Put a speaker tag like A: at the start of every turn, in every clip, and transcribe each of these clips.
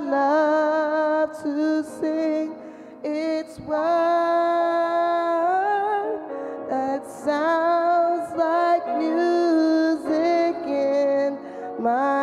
A: love to sing. Its word that sounds like music in my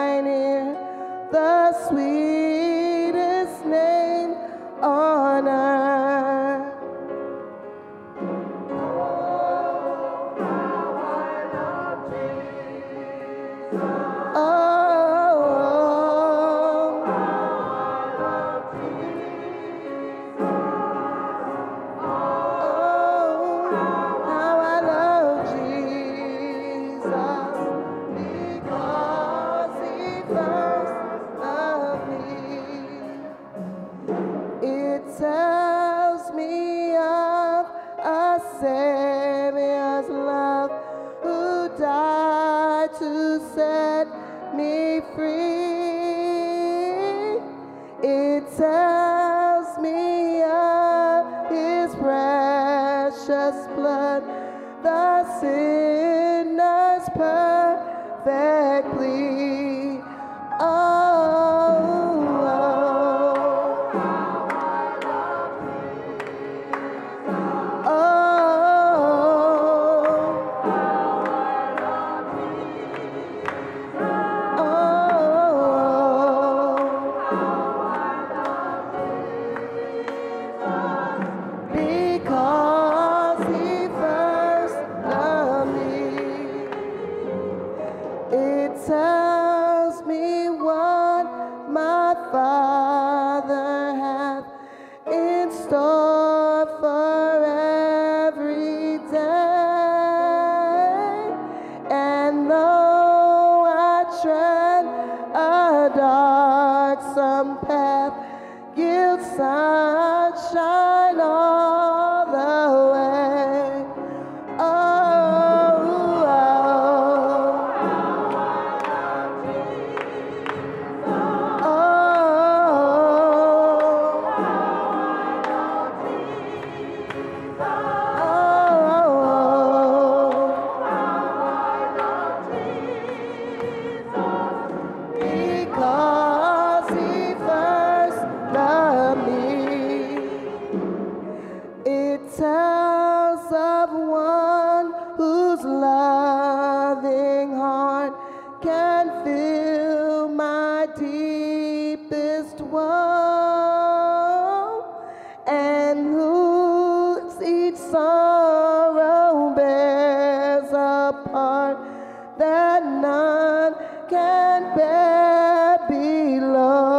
A: Savior's love who died to set me free. Tells me of His precious blood, the sinner's perfectly. Oh, oh, it tells me what my Father had in store for every day. And though I tread a darksome path, guilt sunshine. deepest woe and whose each sorrow bears a part that none can bear below.